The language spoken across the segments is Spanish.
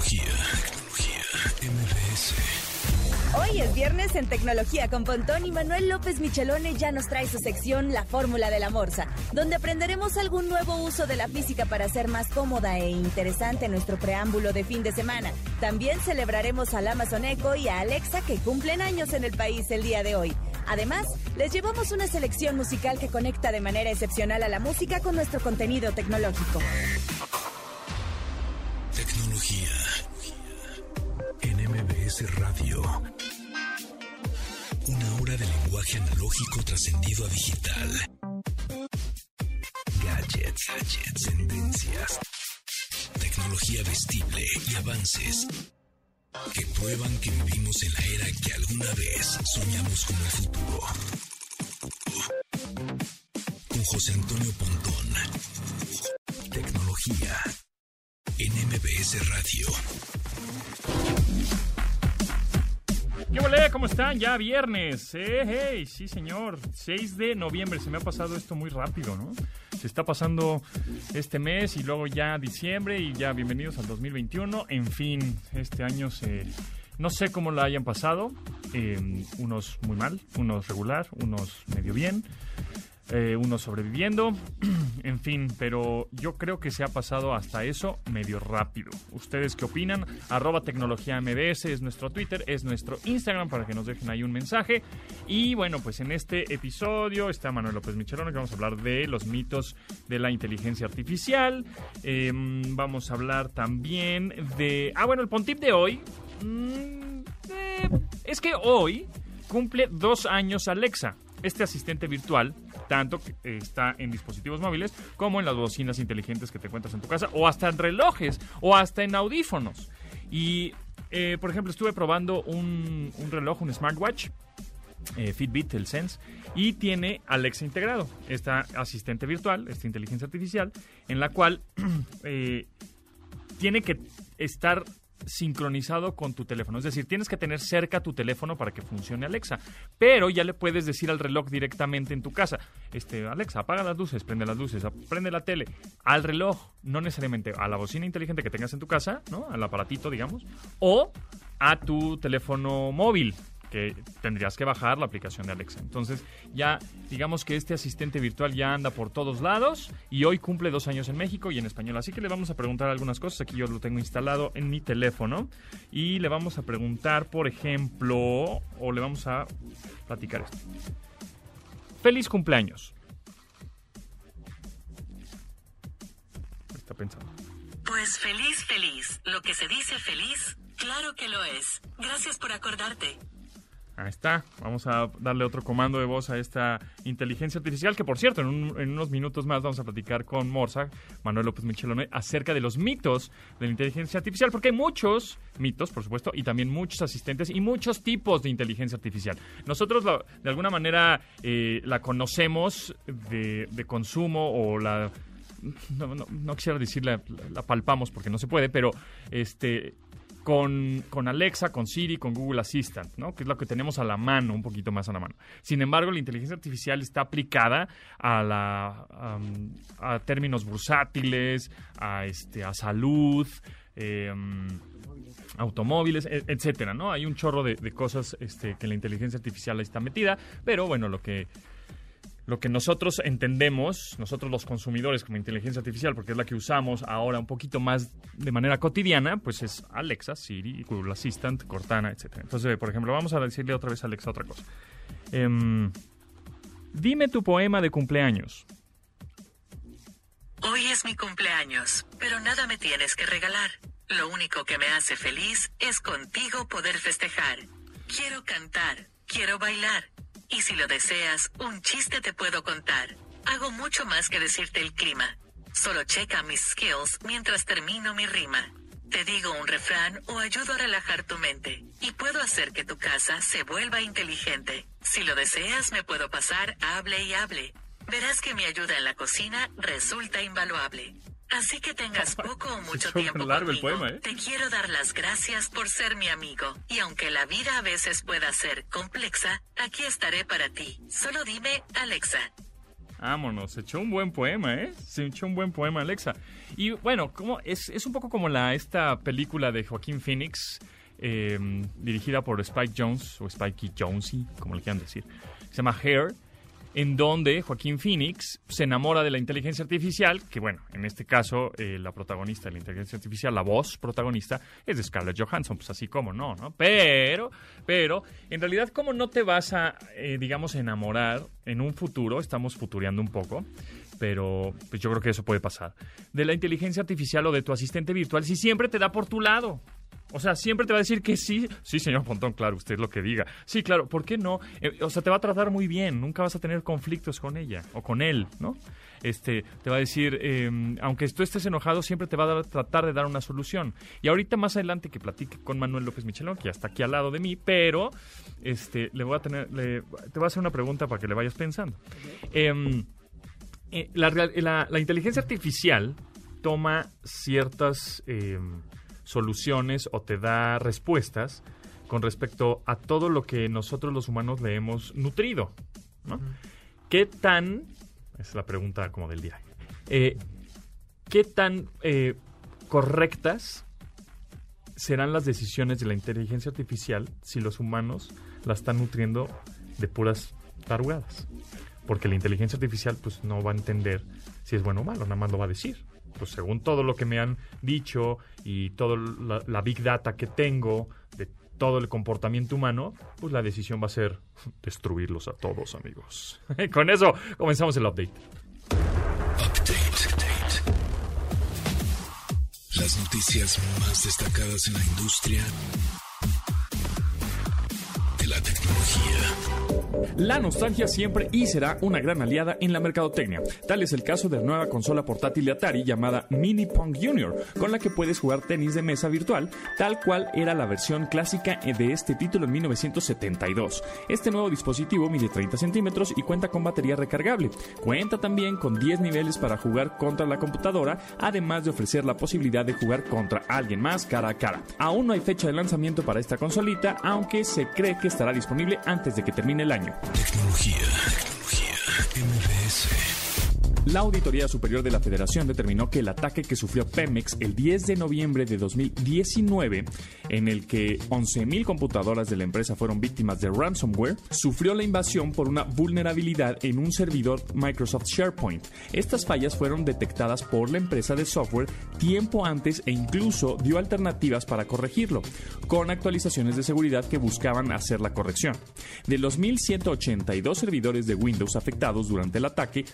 Tecnología, tecnología, MBS. Hoy es viernes en Tecnología con Pontón y Manuel López Michelone ya nos trae su sección La Fórmula de la Morsa, donde aprenderemos algún nuevo uso de la física para hacer más cómoda e interesante nuestro preámbulo de fin de semana. También celebraremos al Amazon Echo y a Alexa que cumplen años en el país el día de hoy. Además, les llevamos una selección musical que conecta de manera excepcional a la música con nuestro contenido tecnológico. MBS Radio. Una hora de lenguaje analógico trascendido a digital. Gadgets, gadgets, tendencias. Tecnología vestible y avances que prueban que vivimos en la era que alguna vez soñamos como el futuro. Con José Antonio Pontón. Tecnología en MBS Radio. ¿Qué volé? ¿Cómo están? Ya viernes. Eh, hey, sí, señor. 6 de noviembre. Se me ha pasado esto muy rápido, ¿no? Se está pasando este mes y luego ya diciembre y ya bienvenidos al 2021. En fin, este año se... No sé cómo la hayan pasado. Eh, unos muy mal, unos regular, unos medio bien. Eh, uno sobreviviendo, en fin, pero yo creo que se ha pasado hasta eso medio rápido. ¿Ustedes qué opinan? Arroba tecnología es nuestro Twitter, es nuestro Instagram para que nos dejen ahí un mensaje. Y bueno, pues en este episodio está Manuel López Michelón, que vamos a hablar de los mitos de la inteligencia artificial. Eh, vamos a hablar también de... Ah, bueno, el Pontip de hoy... Mm, eh, es que hoy cumple dos años Alexa este asistente virtual tanto que está en dispositivos móviles como en las bocinas inteligentes que te encuentras en tu casa o hasta en relojes o hasta en audífonos. Y, eh, por ejemplo, estuve probando un, reloj, un smartwatch. eh, Fitbit, el Sense, y tiene Alexa integrado, esta asistente virtual, esta inteligencia artificial, en la cual eh, tiene que estar sincronizado con tu teléfono. Es decir, tienes que tener cerca tu teléfono para que funcione Alexa. Pero ya le puedes decir al reloj directamente en tu casa, este, Alexa, apaga las luces, prende las luces, prende la tele. Al reloj, no necesariamente a la bocina inteligente que tengas en tu casa, ¿no? Al aparatito, digamos, o a tu teléfono móvil que tendrías que bajar la aplicación de Alexa. Entonces, ya digamos que este asistente virtual ya anda por todos lados y hoy cumple dos años en México y en español. Así que le vamos a preguntar algunas cosas. Aquí yo lo tengo instalado en mi teléfono y le vamos a preguntar, por ejemplo, o le vamos a platicar esto. Feliz cumpleaños. Está pensando. Pues feliz, feliz. Lo que se dice feliz, claro que lo es. Gracias por acordarte. Ahí está. Vamos a darle otro comando de voz a esta inteligencia artificial, que por cierto, en, un- en unos minutos más vamos a platicar con Morsa, Manuel López Michelone, acerca de los mitos de la inteligencia artificial, porque hay muchos mitos, por supuesto, y también muchos asistentes y muchos tipos de inteligencia artificial. Nosotros, de alguna manera, eh, la conocemos de, de consumo o la... No, no- no quisiera decir la, la palpamos porque no se puede, pero este con, con Alexa, con Siri, con Google Assistant, ¿no? Que es lo que tenemos a la mano, un poquito más a la mano. Sin embargo, la inteligencia artificial está aplicada a la a términos bursátiles, a este, a salud, eh, automóviles, e- etcétera, ¿no? Hay un chorro de, cosas este, que la inteligencia artificial está metida, pero bueno, lo que lo que nosotros entendemos, nosotros los consumidores como inteligencia artificial, porque es la que usamos ahora un poquito más de manera cotidiana, pues es Alexa, Siri, Google Assistant, Cortana, etc. Entonces, por ejemplo, vamos a decirle otra vez a Alexa otra cosa. Em, dime tu poema de cumpleaños. Hoy es mi cumpleaños, pero nada me tienes que regalar. Lo único que me hace feliz es contigo poder festejar. Quiero cantar, quiero bailar. Y si lo deseas, un chiste te puedo contar. Hago mucho más que decirte el clima. Solo checa mis skills mientras termino mi rima. Te digo un refrán o ayudo a relajar tu mente. Y puedo hacer que tu casa se vuelva inteligente. Si lo deseas, me puedo pasar, hable y hable. Verás que mi ayuda en la cocina resulta invaluable. Así que tengas poco o mucho tiempo largo el conmigo, poema, ¿eh? te quiero dar las gracias por ser mi amigo. Y aunque la vida a veces pueda ser compleja, aquí estaré para ti. Solo dime, Alexa. Vámonos, se echó un buen poema, ¿eh? Se echó un buen poema, Alexa. Y bueno, como es, es un poco como la esta película de Joaquín Phoenix, eh, dirigida por Spike Jones, o Spikey Jonesy, como le quieran decir. Se llama Hair, en donde Joaquín Phoenix se enamora de la inteligencia artificial, que bueno, en este caso eh, la protagonista de la inteligencia artificial, la voz protagonista, es de Scarlett Johansson, pues así como no, ¿no? Pero, pero, en realidad, ¿cómo no te vas a, eh, digamos, enamorar en un futuro? Estamos futureando un poco, pero pues yo creo que eso puede pasar. De la inteligencia artificial o de tu asistente virtual, si siempre te da por tu lado. O sea, siempre te va a decir que sí. Sí, señor Pontón, claro, usted lo que diga. Sí, claro, ¿por qué no? Eh, o sea, te va a tratar muy bien, nunca vas a tener conflictos con ella o con él, ¿no? Este, te va a decir, eh, aunque tú estés enojado, siempre te va a dar- tratar de dar una solución. Y ahorita más adelante que platique con Manuel López Michelón, que ya está aquí al lado de mí, pero este, le voy a tener, le- te voy a hacer una pregunta para que le vayas pensando. Em, eh, la, real- la- la inteligencia artificial toma ciertas em, soluciones o te da respuestas con respecto a todo lo que nosotros los humanos le hemos nutrido. ¿no? ¿Qué tan, es la pregunta como del día, eh, qué tan eh, correctas serán las decisiones de la inteligencia artificial si los humanos la están nutriendo de puras tarugadas? Porque la inteligencia artificial pues no va a entender si es bueno o malo, nada más lo va a decir. Pues según todo lo que me han dicho y toda la, big data que tengo de todo el comportamiento humano, pues la decisión va a ser destruirlos a todos, amigos. Con eso comenzamos el update. Update. Las noticias más destacadas en la industria de la tecnología. La nostalgia siempre y será una gran aliada en la mercadotecnia. Tal es el caso de la nueva consola portátil de Atari llamada Mini Pong Junior, con la que puedes jugar tenis de mesa virtual, tal cual era la versión clásica de este título en 1972. Este nuevo dispositivo mide 30 centímetros y cuenta con batería recargable. Cuenta también con 10 niveles para jugar contra la computadora, además de ofrecer la posibilidad de jugar contra alguien más cara a cara. Aún no hay fecha de lanzamiento para esta consolita, aunque se cree que estará disponible antes de que termine el año. Tecnología. Tecnología. MBS. La Auditoría Superior de la Federación determinó que el ataque que sufrió Pemex el 10 de noviembre de 2019, en el que 11.000 computadoras de la empresa fueron víctimas de ransomware, sufrió la invasión por una vulnerabilidad en un servidor Microsoft SharePoint. Estas fallas fueron detectadas por la empresa de software tiempo antes e incluso dio alternativas para corregirlo, con actualizaciones de seguridad que buscaban hacer la corrección. De los 1.182 servidores de Windows afectados durante el ataque,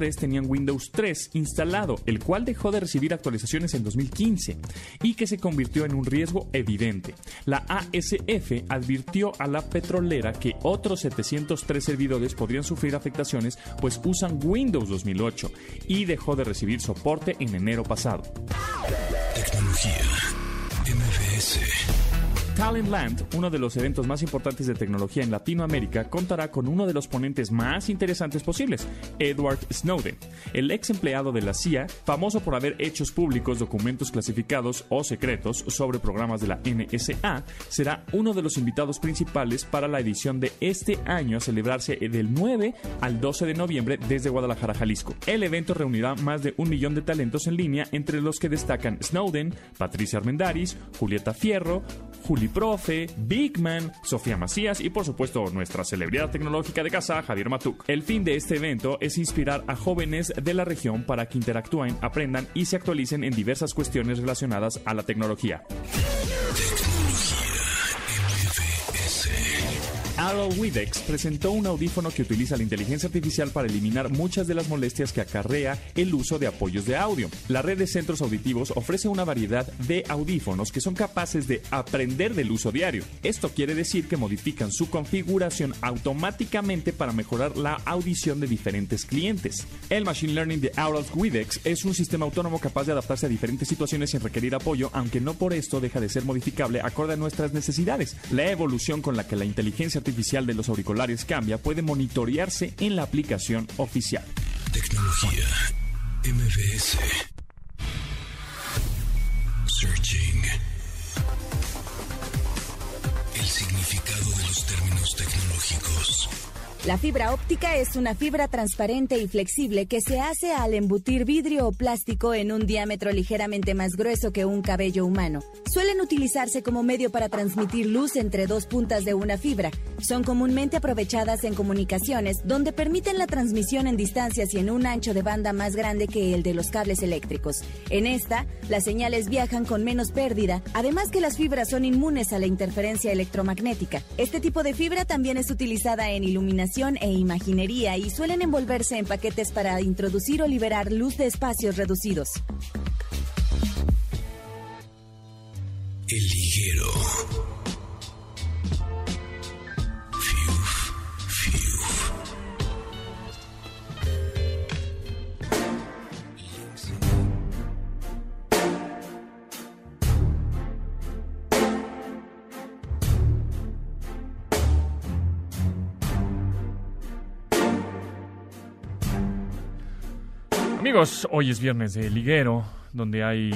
203 tenían Windows 3 instalado, el cual dejó de recibir actualizaciones en 2015 y que se convirtió en un riesgo evidente. La ASF advirtió a la petrolera que otros 703 servidores podrían sufrir afectaciones pues usan Windows 2008 y dejó de recibir soporte en enero pasado. Talentland, uno de los eventos más importantes de tecnología en Latinoamérica, contará con uno de los ponentes más interesantes posibles, Edward Snowden, el ex empleado de la CIA, famoso por haber hecho públicos documentos clasificados o secretos sobre programas de la NSA, será uno de los invitados principales para la edición de este año a celebrarse del 9 al 12 de noviembre desde Guadalajara, Jalisco. El evento reunirá más de un millón de talentos en línea, entre los que destacan Snowden, Patricia Armendaris, Julieta Fierro, Juli Profe, Big Man, Sofía Macías y por supuesto nuestra celebridad tecnológica de casa, Javier Matuk. El fin de este evento es inspirar a jóvenes de la región para que interactúen, aprendan y se actualicen en diversas cuestiones relacionadas a la tecnología. Arrow Widex presentó un audífono que utiliza la inteligencia artificial para eliminar muchas de las molestias que acarrea el uso de apoyos de audio. La red de centros auditivos ofrece una variedad de audífonos que son capaces de aprender del uso diario. Esto quiere decir que modifican su configuración automáticamente para mejorar la audición de diferentes clientes. El Machine Learning de Arrow Widex es un sistema autónomo capaz de adaptarse a diferentes situaciones sin requerir apoyo, aunque no por esto deja de ser modificable acorde a nuestras necesidades. La evolución con la que la inteligencia artificial de los auriculares cambia puede monitorearse en la aplicación oficial. Tecnología. MBS. Searching. El significado de los términos tecnológicos. La fibra óptica es una fibra transparente y flexible que se hace al embutir vidrio o plástico en un diámetro ligeramente más grueso que un cabello humano. Suelen utilizarse como medio para transmitir luz entre dos puntas de una fibra. Son comúnmente aprovechadas en comunicaciones donde permiten la transmisión en distancias y en un ancho de banda más grande que el de los cables eléctricos. En esta, las señales viajan con menos pérdida, además que las fibras son inmunes a la interferencia electromagnética. Este tipo de fibra también es utilizada en iluminación e imaginería y suelen envolverse en paquetes para introducir o liberar luz de espacios reducidos. El liguero. Hoy es viernes de liguero, donde hay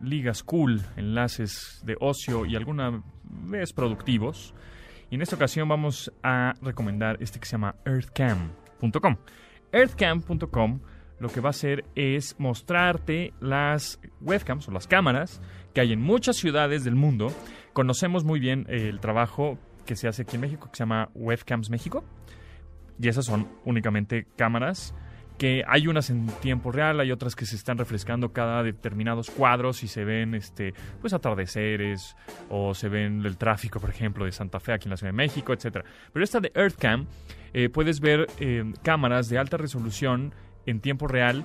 ligas cool, enlaces de ocio y alguna vez productivos. Y en esta ocasión vamos a recomendar este que se llama earthcam.com. Earthcam.com lo que va a hacer es mostrarte las webcams o las cámaras que hay en muchas ciudades del mundo. Conocemos muy bien el trabajo que se hace aquí en México, que se llama Webcams México. Y esas son únicamente cámaras que hay unas en tiempo real, hay otras que se están refrescando cada determinados cuadros y se ven este pues atardeceres o se ven el tráfico, por ejemplo, de Santa Fe aquí en la Ciudad de México, etcétera. Pero esta de EarthCam eh, puedes ver eh, cámaras de alta resolución en tiempo real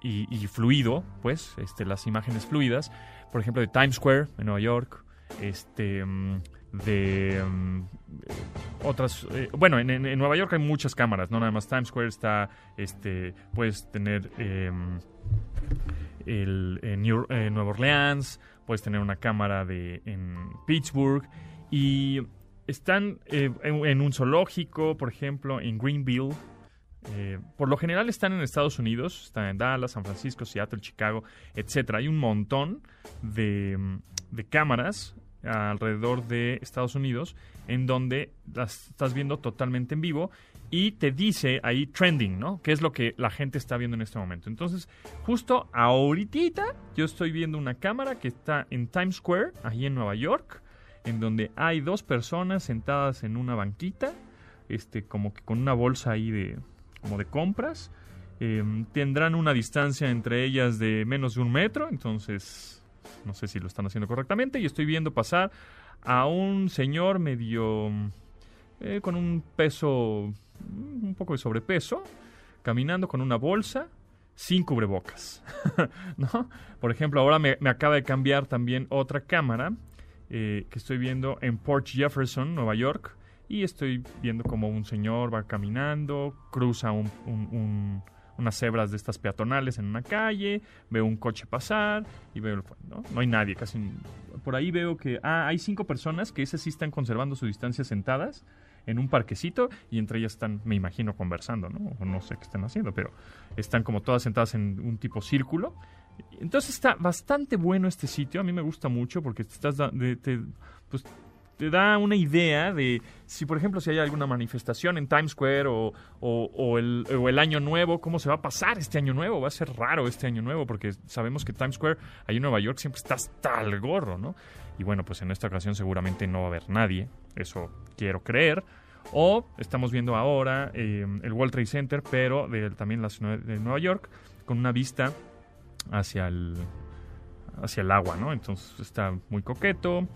y, fluido, pues, este, las imágenes fluidas, por ejemplo, de Times Square en Nueva York, este mm, de mm, otras eh, bueno en, Nueva York hay muchas cámaras no nada más Times Square está este puedes tener em, el en, Nueva Orleans puedes tener una cámara de en Pittsburgh y están eh, en, un zoológico por ejemplo en Greenville eh, por lo general están en Estados Unidos, están en Dallas, San Francisco, Seattle, Chicago, etcétera. Hay un montón de, de cámaras alrededor de Estados Unidos, en donde las estás viendo totalmente en vivo y te dice ahí trending, ¿no? ¿Qué es lo que la gente está viendo en este momento? Entonces, justo ahorita yo estoy viendo una cámara que está en Times Square, ahí en Nueva York, en donde hay dos personas sentadas en una banquita, este, como que con una bolsa ahí de, como de compras. Em, tendrán una distancia entre ellas de menos de un metro, entonces no sé si lo están haciendo correctamente. Y estoy viendo pasar a un señor medio eh, con un peso, un poco de sobrepeso, caminando con una bolsa sin cubrebocas. ¿no? Por ejemplo, ahora me, acaba de cambiar también otra cámara eh, que estoy viendo en Port Jefferson, Nueva York. Y estoy viendo como un señor va caminando, cruza un unas cebras de estas peatonales en una calle, veo un coche pasar y veo, ¿no? No hay nadie, casi. Por ahí veo que, ah, hay cinco personas que esas sí están conservando su distancia sentadas en un parquecito y entre ellas están, me imagino, conversando, ¿no? O no sé qué están haciendo, pero están como todas sentadas en un tipo círculo. Entonces está bastante bueno este sitio, a mí me gusta mucho porque te estás te, pues, te da una idea de si, por ejemplo, si hay alguna manifestación en Times Square o, o, el, o, el, año nuevo, cómo se va a pasar este año nuevo. Va a ser raro este año nuevo porque sabemos que Times Square, ahí en Nueva York, siempre está hasta el gorro, ¿no? Y bueno, pues en esta ocasión seguramente no va a haber nadie, eso quiero creer. O estamos viendo ahora eh, el World Trade Center, pero de, también la ciudad de Nueva York, con una vista hacia el, hacia el agua, ¿no? Entonces está muy coqueto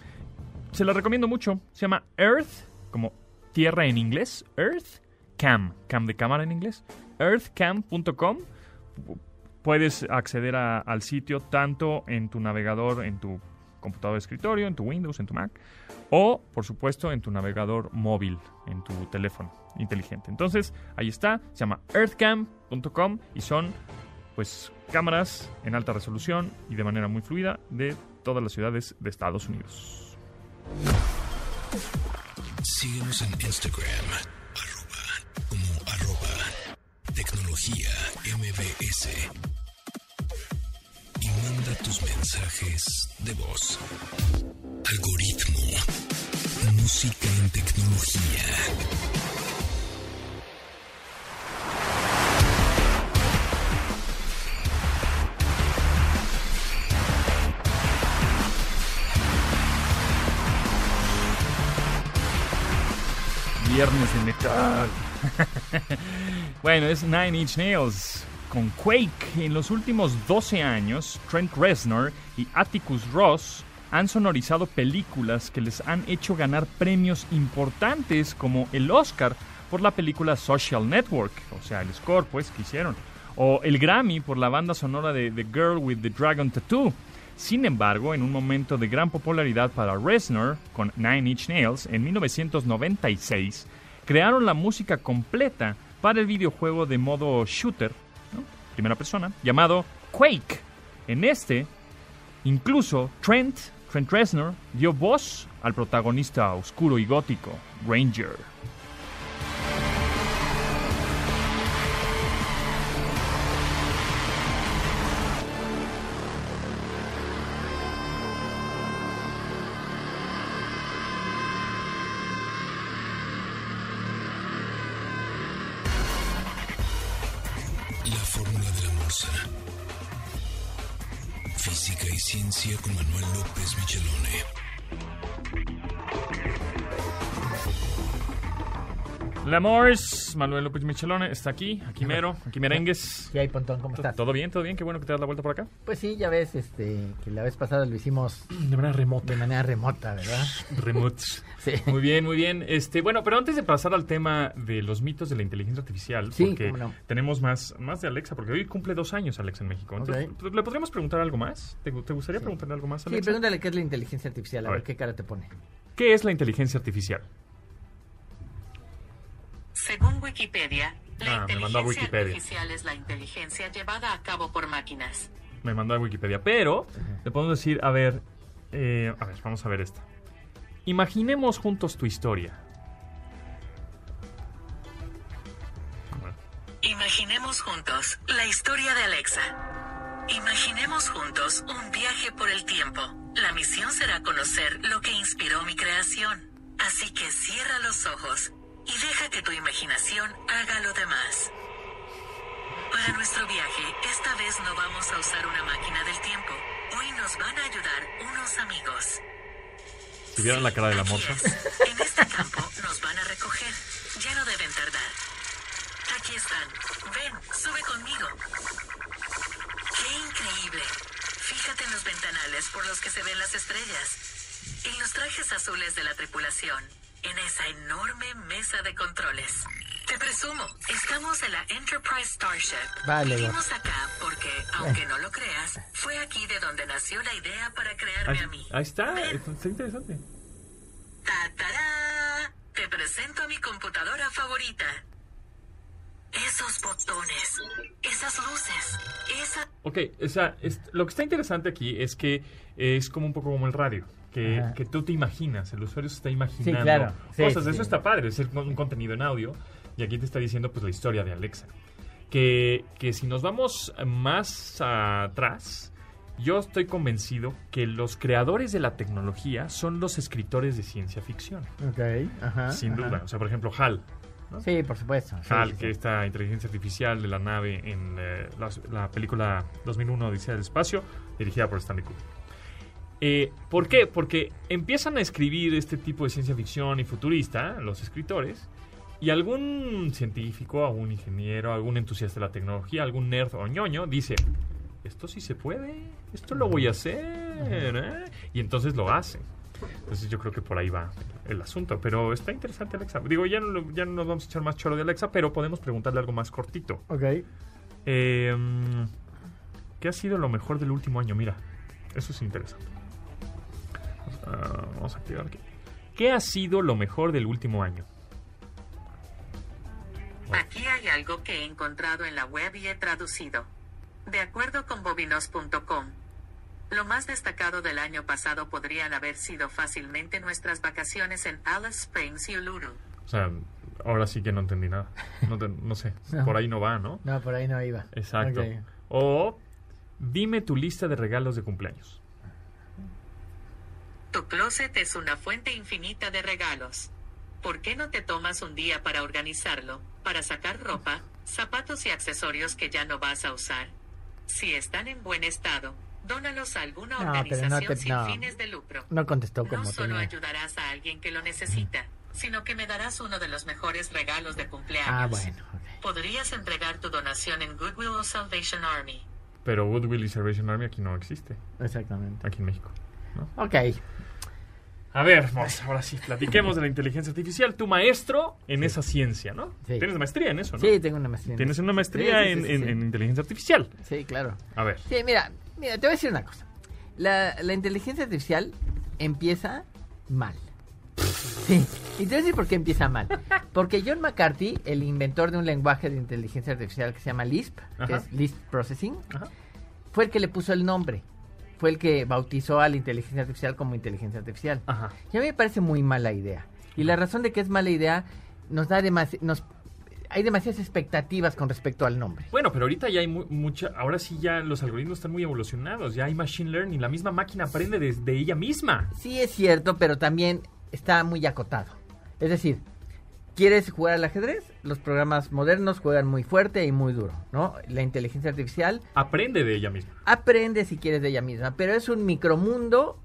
se la recomiendo mucho. Se llama Earth, como tierra en inglés. Earth Cam, de cámara en inglés. Earthcam.com. Puedes acceder al sitio tanto en tu navegador, en tu computador de escritorio, en tu Windows, en tu Mac, o por supuesto en tu navegador móvil, en tu teléfono inteligente. Entonces, ahí está, se llama earthcam.com y son pues cámaras en alta resolución y de manera muy fluida de todas las ciudades de Estados Unidos. Síguenos en Instagram, arroba, como arroba, tecnología MBS. Y manda tus mensajes de voz. Algoritmo. Música en tecnología. Viernes de metal. bueno, es Nine Inch Nails con Quake. En los últimos 12 años, Trent Reznor y Atticus Ross han sonorizado películas que les han hecho ganar premios importantes como el Oscar por la película Social Network, o sea, el score pues que hicieron, o el Grammy por la banda sonora de The Girl with the Dragon Tattoo. Sin embargo, en un momento de gran popularidad para Reznor con Nine Inch Nails en 1996, crearon la música completa para el videojuego de modo shooter, primera persona, llamado Quake. En este, incluso Trent, Trent Reznor, dio voz al protagonista oscuro y gótico, Ranger. Lamors, Manuel López Michelone está aquí, aquí mero, aquí merengues. ¿Qué hay, Pontón? ¿Cómo estás? ¿Todo bien? ¿Todo bien? Qué bueno que te das la vuelta por acá. Pues sí, ya ves, este, que la vez pasada lo hicimos De manera remota. de manera remota, ¿verdad? Remotes. Sí. Muy bien, muy bien. Este, bueno, pero antes de pasar al tema de los mitos de la inteligencia artificial, Sí, porque cómo no. tenemos más, más de Alexa, porque hoy cumple dos años Alexa en México. Entonces, Ok. ¿Le podríamos preguntar algo más? ¿Te, te gustaría preguntarle algo más, Sí, Alexa? pregúntale qué es la inteligencia artificial, a, A ver ver. qué cara te pone. ¿Qué es la inteligencia artificial? Según Wikipedia, la Ah, me mandó a inteligencia Wikipedia. artificial es la inteligencia llevada a cabo por máquinas. Me mandó a Wikipedia. Pero le podemos decir, a ver, eh, a ver, vamos a ver esta. Imaginemos juntos tu historia. Imaginemos juntos la historia de Alexa. Imaginemos juntos un viaje por el tiempo. La misión será conocer lo que inspiró mi creación. Así que cierra los ojos y deja que tu imaginación haga lo demás. Para nuestro viaje, esta vez no vamos a usar una máquina del tiempo. Hoy nos van a ayudar unos amigos. Si vieran la cara de la es. En este campo nos van a recoger. Ya no deben tardar. Aquí están. Ven, sube conmigo. ¡Qué increíble! Fíjate en los ventanales por los que se ven las estrellas. En los trajes azules de la tripulación. En esa enorme mesa de controles. Te presumo, estamos en la Enterprise Starship. Vale, Vivimos acá porque, aunque no lo creas, fue aquí de donde nació la idea para crearme Ahí, a mí. ahí está, Ven. está interesante. ¡Ta-tará! Te presento a mi computadora favorita. Esos botones, esas luces, esa... Ok, o sea, es- lo que está interesante aquí es que es como un poco como el radio. Que, que tú te imaginas, el usuario se está imaginando claro. Sí, cosas. sí, Eso sí. está padre, es un contenido en audio. Y aquí te está diciendo pues la historia de Alexa. Que, que si nos vamos más atrás, yo estoy convencido que los creadores de la tecnología son los escritores de ciencia ficción. Ok, ajá. sin ajá. duda. O sea, por ejemplo, HAL. Sí, por supuesto. sí, HAL, sí, que sí. esta inteligencia artificial de la nave en eh, la, la película 2001 Odisea del Espacio, dirigida por Stanley Kubrick. Eh, ¿Por qué? Porque empiezan a escribir este tipo de ciencia ficción y futurista, los escritores, y algún científico, algún ingeniero, algún entusiasta de la tecnología, algún nerd o ñoño dice, esto sí se puede, esto lo voy a hacer, ¿eh?". y entonces lo hacen. Entonces yo creo que por ahí va el asunto. Pero está interesante Alexa. Digo, ya no, lo- ya no nos vamos a echar más choro de Alexa, pero podemos preguntarle algo más cortito. Ok. Eh, mm, ¿Qué ha sido lo mejor del último año? Mira, eso es interesante. Ah, vamos a activar aquí. ¿Qué ha sido lo mejor del último año? Aquí hay algo que he encontrado en la web y he traducido. De acuerdo con bobinos.com, lo más destacado del año pasado podrían haber sido fácilmente nuestras vacaciones en Alice Springs y Uluru. O sea, ahora sí que no entendí nada. No, te- no sé, No. por ahí no va, ¿no? No, por ahí no iba. Exacto. O dime tu lista de regalos de cumpleaños. Tu closet es una fuente infinita de regalos. ¿Por qué no te tomas un día para organizarlo, para sacar ropa, zapatos y accesorios que ya no vas a usar? Si están en buen estado, dónalos a alguna No, pero no organización te- sin no. fines de lucro. No contestó como No solo tenía. ayudarás a alguien que lo necesita, sino que me darás uno de los mejores regalos de cumpleaños. Ah, bueno. ok. Podrías entregar tu donación en Goodwill o Salvation Army. Pero Woodville y Salvation Army aquí no existe, Exactamente. aquí en México. Ok. A ver, vamos, ahora sí, platiquemos de la inteligencia artificial. Tu maestro en esa ciencia, ¿no? Sí. Tienes maestría en eso, ¿no? Sí, tengo una maestría. en Tienes una maestría Sí, sí, en, sí, sí, en- sí. en inteligencia artificial. Sí, claro. A ver. Sí, mira, mira, te voy a decir una cosa. La, la inteligencia artificial empieza mal. Sí, y te voy a decir por qué empieza mal. Porque John McCarthy, el inventor de un lenguaje de inteligencia artificial que se llama Lisp, que es Lisp Processing, Ajá. fue el que le puso el nombre. Fue el que bautizó a la inteligencia artificial como inteligencia artificial. Ajá. Y a mí me parece muy mala idea. Y la razón de que es mala idea nos da demasi- nos hay demasiadas expectativas con respecto al nombre. Bueno, pero ahorita ya hay mu- mucha, ahora sí ya los algoritmos están muy evolucionados, ya hay machine learning, la misma máquina aprende desde ella misma. Sí es cierto, pero también está muy acotado. Es decir, ¿quieres jugar al ajedrez? Los programas modernos juegan muy fuerte y muy duro, ¿no? La inteligencia artificial Aprende de ella misma. aprende si quieres de ella misma, pero es un micromundo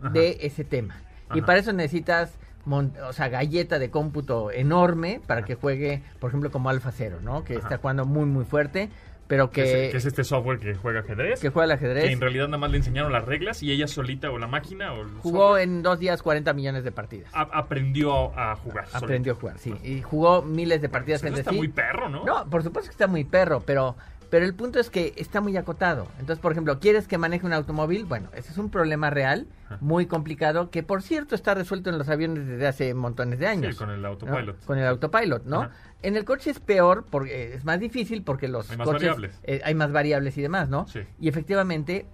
Ajá. de ese tema. Y para eso necesitas, mon- o sea, galleta de cómputo enorme para que juegue, por ejemplo, como Alpha Zero, ¿no? Que Ajá. está jugando muy, muy fuerte, pero Que, que, es, que es este software que juega ajedrez. que juega al ajedrez. que en realidad nada más le enseñaron las reglas y ella solita o la máquina o el Jugó software, en dos días 40 millones de partidas. a- aprendió a jugar. solita. Aprendió a jugar, sí. Y jugó miles de partidas Pues eso entre está sí. muy perro, ¿no? No, por supuesto que está muy perro, pero, pero el punto es que está muy acotado. Entonces, por ejemplo, ¿quieres que maneje un automóvil? Bueno, ese es un problema real, muy complicado, que por cierto está resuelto en los aviones desde hace montones de años. Sí, con el ¿no? autopilot. Con el autopilot, ¿no? Ajá. En el coche es peor, porque es más difícil, porque los Hay más coches... variables. eh, hay más variables y demás, ¿no? Sí. Y efectivamente,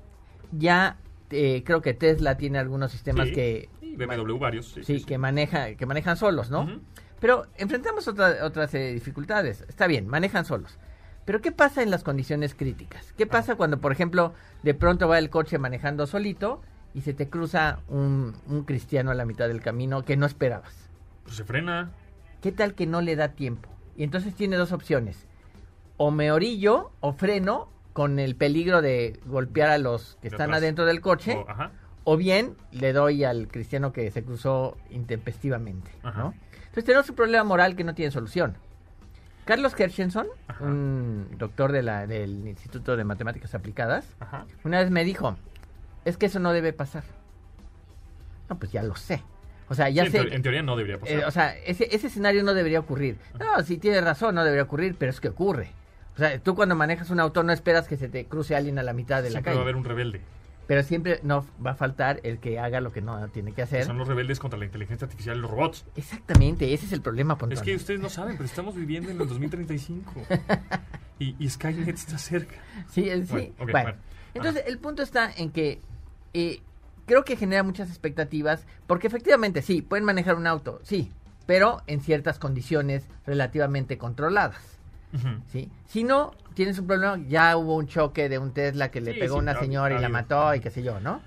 ya eh, creo que Tesla tiene algunos sistemas Sí. que... Y BMW varios. Sí, Sí, que maneja, que manejan solos, ¿no? Pero enfrentamos otra- otras eh, dificultades. Está bien, manejan solos. Pero ¿qué pasa en las condiciones críticas? ¿Qué pasa cuando, por ejemplo, de pronto va el coche manejando solito y se te cruza un, un cristiano a la mitad del camino que no esperabas? Pues se frena. ¿Qué tal que no le da tiempo? Y entonces tiene dos opciones. O me orillo o freno con el peligro de golpear a los que De están atrás. adentro del coche. O- ajá. O bien le doy al cristiano que se cruzó intempestivamente, Ajá. ¿no? Entonces tenemos un problema moral que no tiene solución. Carlos Hershenson, Ajá. un doctor de la- del Instituto de Matemáticas Aplicadas, Ajá. una vez me dijo, es que eso no debe pasar. No, pues ya lo sé. O sea, ya Sí, en, sé... teoría, en teoría no debería pasar. eh, o sea, ese, ese escenario no debería ocurrir. No, si tienes razón, no debería ocurrir, pero es que ocurre. O sea, tú cuando manejas un auto no esperas que se te cruce alguien a la mitad de la Siempre calle. va a haber un rebelde. Pero siempre no va a faltar el que haga lo que no tiene que que hacer. Son los rebeldes contra la inteligencia artificial y los robots. Exactamente, ese es el problema, Pontón. Es que ustedes no saben, pero estamos viviendo en el 2035. y, y Skynet está cerca. Sí, es- sí. Bueno, Bueno, ok, bueno. entonces el punto está en que eh, creo que genera muchas expectativas, porque efectivamente sí, pueden manejar un auto, sí, pero en ciertas condiciones relativamente controladas. Si no, tienes un problema, ya hubo un choque de un Tesla que le Sí, pegó a sí, una señora y la mató y qué sé yo, ¿no?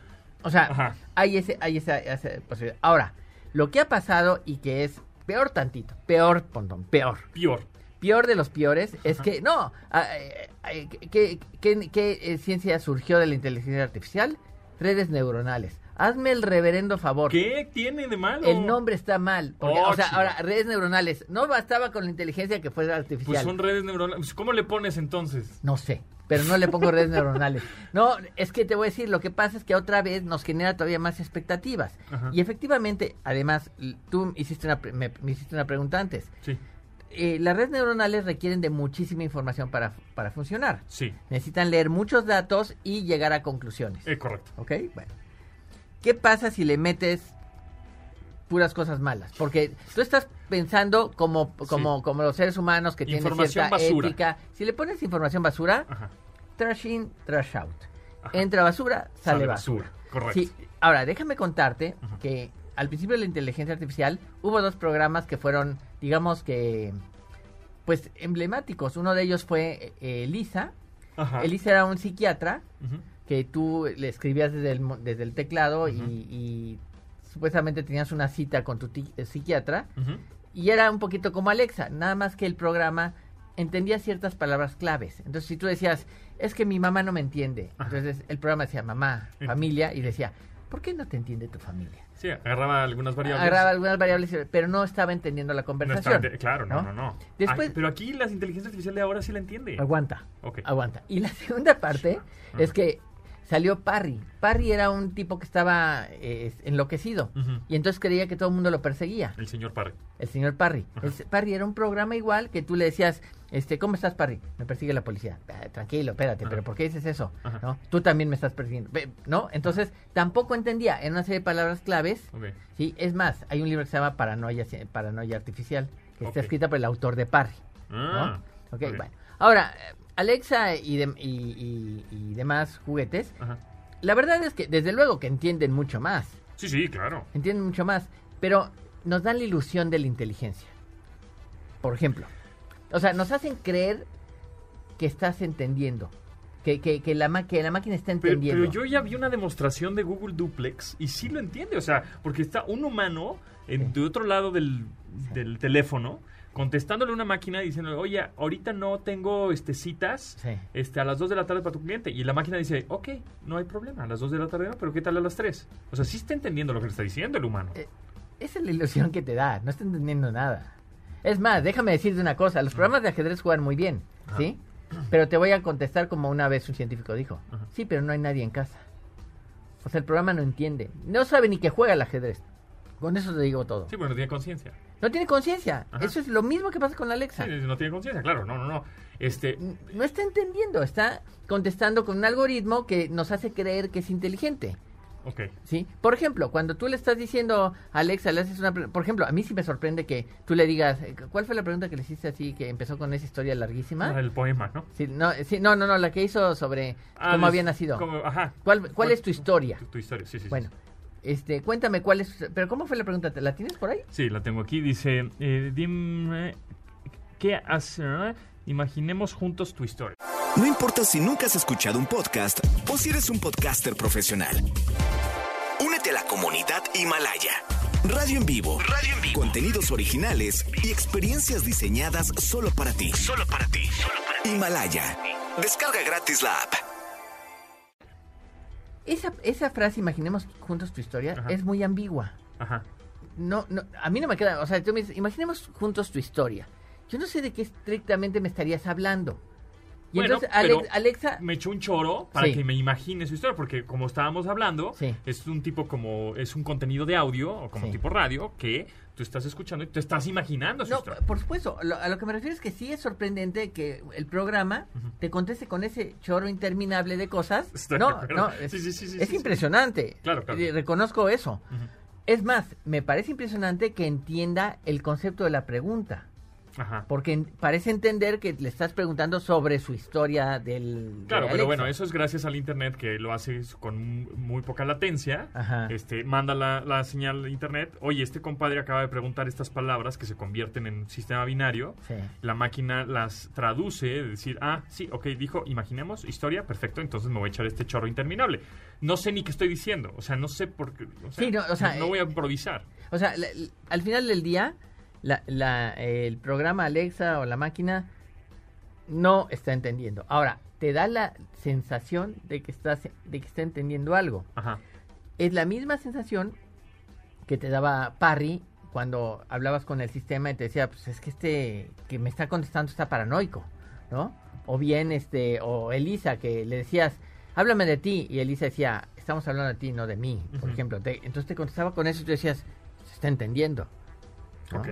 O sea, Ajá. hay ese, hay esa, esa posibilidad. Ahora, lo que ha pasado y que es peor tantito, peor, Pontón, peor. Peor. Peor de los peores es que, no, ¿qué, qué- qué, eh, ciencia surgió de la inteligencia artificial? Redes neuronales. Hazme el reverendo favor. ¿Qué tiene de malo? El nombre está mal. porque, Oh, o sea, ahora, redes neuronales. No bastaba con la inteligencia que fuera artificial. Pues son redes neuronales. Pues, ¿Cómo le pones entonces? No sé, pero no le pongo redes neuronales. No, es que te voy a decir, lo que pasa es que otra vez nos genera todavía más expectativas. Ajá. Y efectivamente, además, tú hiciste una, me, me hiciste una pregunta antes. Sí, Eh, las redes neuronales requieren de muchísima información para, para funcionar. sí, Necesitan leer muchos datos y llegar a conclusiones. eh, correcto. ¿Ok? Bueno. ¿Qué pasa si le metes puras cosas malas? Porque tú estás pensando como, como, Sí. como los seres humanos que tienen cierta basura. ética. Si le pones información basura, Ajá. trash in, trash out. Ajá. Entra basura, sale, Sale basura. basura, correcto. Sí, ahora déjame contarte Ajá. que al principio de la inteligencia artificial hubo dos programas que fueron, digamos que, pues emblemáticos. Uno de ellos fue eh, Elisa. Elisa era un psiquiatra Ujú. Que tú le escribías desde el, desde el teclado y, supuestamente tenías una cita con tu eh, psiquiatra y era un poquito como Alexa, nada más que el programa entendía ciertas palabras claves. Entonces, si tú decías, es que mi mamá no me entiende, Ajá. entonces el programa decía mamá, familia, y decía, ¿por qué no te entiende tu familia? Sí, agarraba algunas variables. Agarraba algunas variables, pero no estaba entendiendo la No conversación. claro, no, no, no. Después, Ay, pero aquí la inteligencia artificial de ahora sí la entiende. aguanta, Ok. aguanta. Y la segunda parte es que salió Parry. Parry era un tipo que estaba eh, enloquecido y entonces creía que todo el mundo lo perseguía. El señor Parry. El señor Parry. El Parry era un programa igual que tú le decías, este, ¿cómo estás, Parry? Me persigue la policía. "Ah, tranquilo, espérate, Ajá. pero ¿por qué dices eso? Ajá. ¿No? Tú también me estás persiguiendo. ¿No? Entonces, tampoco entendía. Era una serie de palabras claves. Ok. Sí, es más, hay un libro que se llama Paranoia, Paranoia Artificial, que está escrita por el autor de Parry. Ah, ¿no? Ok, ok. bueno. Ahora, Alexa y, dem- y, y- y demás juguetes, Ajá. la verdad es que desde luego que entienden mucho más. Sí, sí, claro. entienden mucho más, pero nos dan la ilusión de la inteligencia. Por ejemplo, o sea, nos hacen creer que estás entendiendo, que, que, que la, ma- que la máquina está entendiendo. pero yo ya vi una demostración de Google Duplex y sí lo entiende. O sea, porque está un humano en, Sí. de otro lado del, del teléfono contestándole a una máquina diciendo, oye, ahorita no tengo este, citas Sí. este, a las 2 de la tarde para tu cliente. Y la máquina dice, ok, no hay problema, a las 2 de la tarde no, pero ¿qué tal a las 3? O sea, sí está entendiendo lo que le está diciendo el humano. Eh, Esa es la ilusión que te da, no está entendiendo nada. Es más, déjame decirte una cosa, los programas de ajedrez juegan muy bien, ¿sí? Pero te voy a contestar como una vez un científico dijo, Ajá. sí, pero no hay nadie en casa. O sea, el programa no entiende, no sabe ni que juega el ajedrez. Con eso te digo todo. Sí, bueno, no tiene conciencia. No tiene conciencia. Eso es lo mismo que pasa con Alexa. Sí, no tiene conciencia, claro, no, no, no. Este, No está entendiendo, está contestando con un algoritmo que nos hace creer que es inteligente. ok. ¿Sí? Por ejemplo, cuando tú le estás diciendo a Alexa, le haces una... Por ejemplo, a mí sí me sorprende que tú le digas... eh, ¿Cuál fue la pregunta que le hiciste así, que empezó con esa historia larguísima? El poema, ¿no? Sí, no, sí, no, no, no, la que hizo sobre Ah, cómo había nacido. ajá. ¿Cuál, ¿Cuál es tu historia? Tu, tu historia, sí, sí. sí. Este, cuéntame cuál es... Pero ¿cómo fue la pregunta? ¿La tienes por ahí? Sí, la tengo aquí. Dice, eh, dime, ¿qué hacer? Imaginemos juntos tu historia. No importa si nunca has escuchado un podcast o si eres un podcaster profesional. Únete a la comunidad Himalaya. Radio en vivo. Radio en vivo. Contenidos originales y experiencias diseñadas solo para ti. Solo para ti. Himalaya. Descarga gratis la app. Esa, esa frase, imaginemos juntos tu historia, Ajá. es muy ambigua. Ajá. No, no, a mí no me queda, o sea, tú me dices, imaginemos juntos tu historia. Yo no sé de qué estrictamente me estarías hablando. Y Bueno, entonces pero Alexa, Me echó un choro para Sí. que me imagine su historia, porque como estábamos hablando, Sí. es un tipo como, es un contenido de audio, o como Sí. tipo radio, que tú estás escuchando y te estás imaginando su no, historia. por supuesto, lo- a lo que me refiero es que sí es sorprendente que el programa te conteste con ese choro interminable de cosas. Estoy de no, acuerdo. no, es, Sí, sí, sí, sí, es impresionante. Claro, claro. Y reconozco eso. Es más, me parece impresionante que entienda el concepto de la pregunta. Ajá. Porque parece entender que le estás preguntando sobre su historia del. Claro, de pero bueno, eso es gracias al internet que lo hace con muy poca latencia. Ajá. Este, manda la, la señal de internet. Oye, este compadre acaba de preguntar estas palabras que se convierten en sistema binario. Sí. La máquina las traduce, de decir, ah, sí, ok, dijo, imaginemos, historia, perfecto, entonces me voy a echar este chorro interminable. No sé ni qué estoy diciendo, o sea, no sé por qué, o sea, Sí, no, o sea, no eh, voy a improvisar. O sea, al final del día, la, la- el programa Alexa o la máquina no está entendiendo. Ahora, te da la sensación de que estás, de que está entendiendo algo. Ajá. Es la misma sensación que te daba Parry cuando hablabas con el sistema y te decía, pues es que este que me está contestando está paranoico, ¿no? O bien, este, o Elisa, que le decías, háblame de ti, y Elisa decía, estamos hablando de ti, no de mí, por ejemplo. Te- entonces te contestaba con eso y tú decías, se está entendiendo. ¿no? Ok.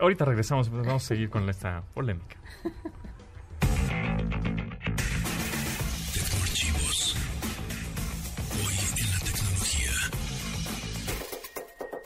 Ahorita regresamos, pues, vamos a seguir con esta polémica.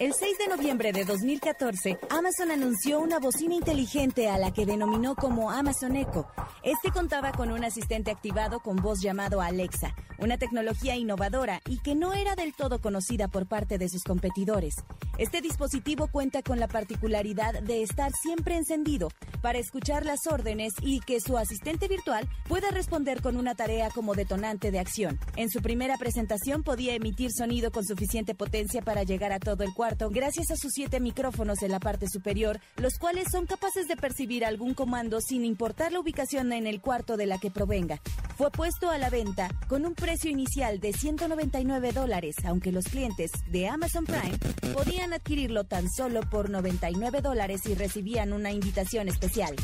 El 6 de noviembre de 2014, Amazon anunció una bocina inteligente a la que denominó como Amazon Echo. Este contaba con un asistente activado con voz llamado Alexa, una tecnología innovadora y que no era del todo conocida por parte de sus competidores. Este dispositivo cuenta con la particularidad de estar siempre encendido para escuchar las órdenes y que su asistente virtual pueda responder con una tarea como detonante de acción. En su primera presentación podía emitir sonido con suficiente potencia para llegar a todo el cuarto gracias a sus siete micrófonos en la parte superior, los cuales son capaces de percibir algún comando sin importar la ubicación en el cuarto de la que provenga. Fue puesto a la venta con un precio inicial de 199 dólares, aunque los clientes de Amazon Prime podían adquirirlo tan solo por 99 dólares y recibían una invitación especial.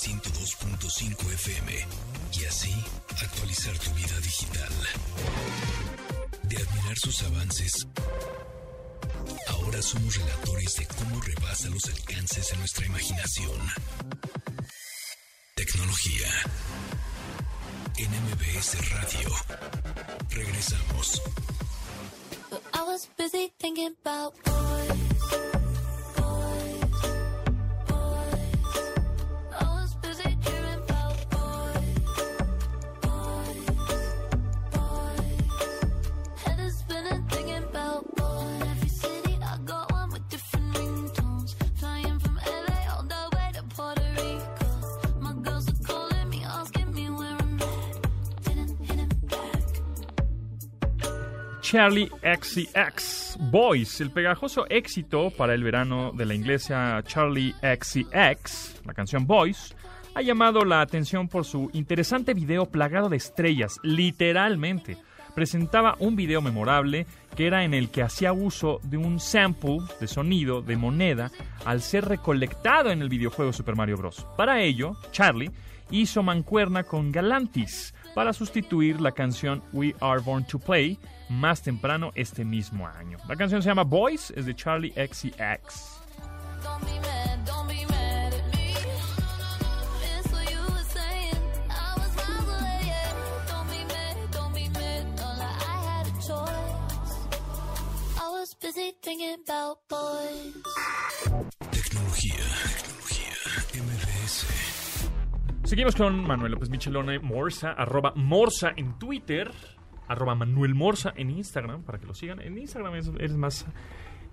102.5 FM y así actualizar tu vida digital. De admirar sus avances, ahora somos relatores de cómo rebasa los alcances de nuestra imaginación. Tecnología. En MBS Radio. Regresamos. I was busy thinking about. Boys. Charlie XCX Boys, el pegajoso éxito para el verano de la inglesa Charlie XCX, la canción Boys, ha llamado la atención por su interesante video plagado de estrellas, literalmente. Presentaba un video memorable que era en el que hacía uso de un sample de sonido de moneda al ser recolectado en el videojuego Super Mario Bros. Para ello, Charlie hizo mancuerna con Galantis para sustituir la canción We Are Born to Play más temprano este mismo año. La canción se llama Boys, es de Charlie XCX. Tecnología. Tecnología. MBS. Seguimos con Manuel López Michelone, Morsa, arroba Morsa en Twitter, arroba Manuel Morsa en Instagram, para que lo sigan. En Instagram es, eres más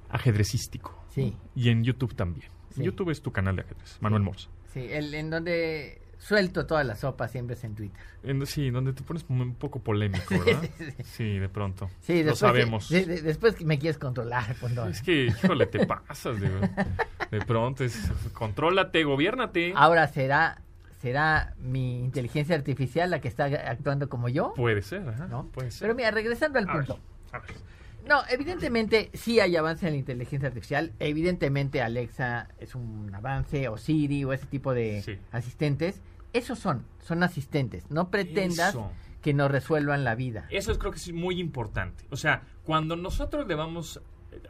ajedrecístico. Sí, Y en YouTube también. Sí. YouTube es tu canal de ajedrez, Manuel Morsa. sí, el, en donde suelto toda la sopa siempre es en Twitter. En- sí, donde te pones un poco polémico, ¿verdad? Sí, de pronto. Sí, lo después sabemos. de- de- después que me quieres controlar, Pontón. Es que, híjole, te pasas de, de pronto. Es, contrólate, gobiérnate. Ahora será será mi inteligencia artificial la que está actuando como yo, Puede ser, ajá, ¿no? Puede ser. Pero mira, regresando al A ver, punto. a ver. No, evidentemente sí hay avance en la inteligencia artificial. Evidentemente Alexa es un avance, o Siri, o ese tipo de Sí. asistentes. Esos son, son asistentes. No pretendas Eso. que nos resuelvan la vida. Eso es, creo que es muy importante. O sea, cuando nosotros le vamos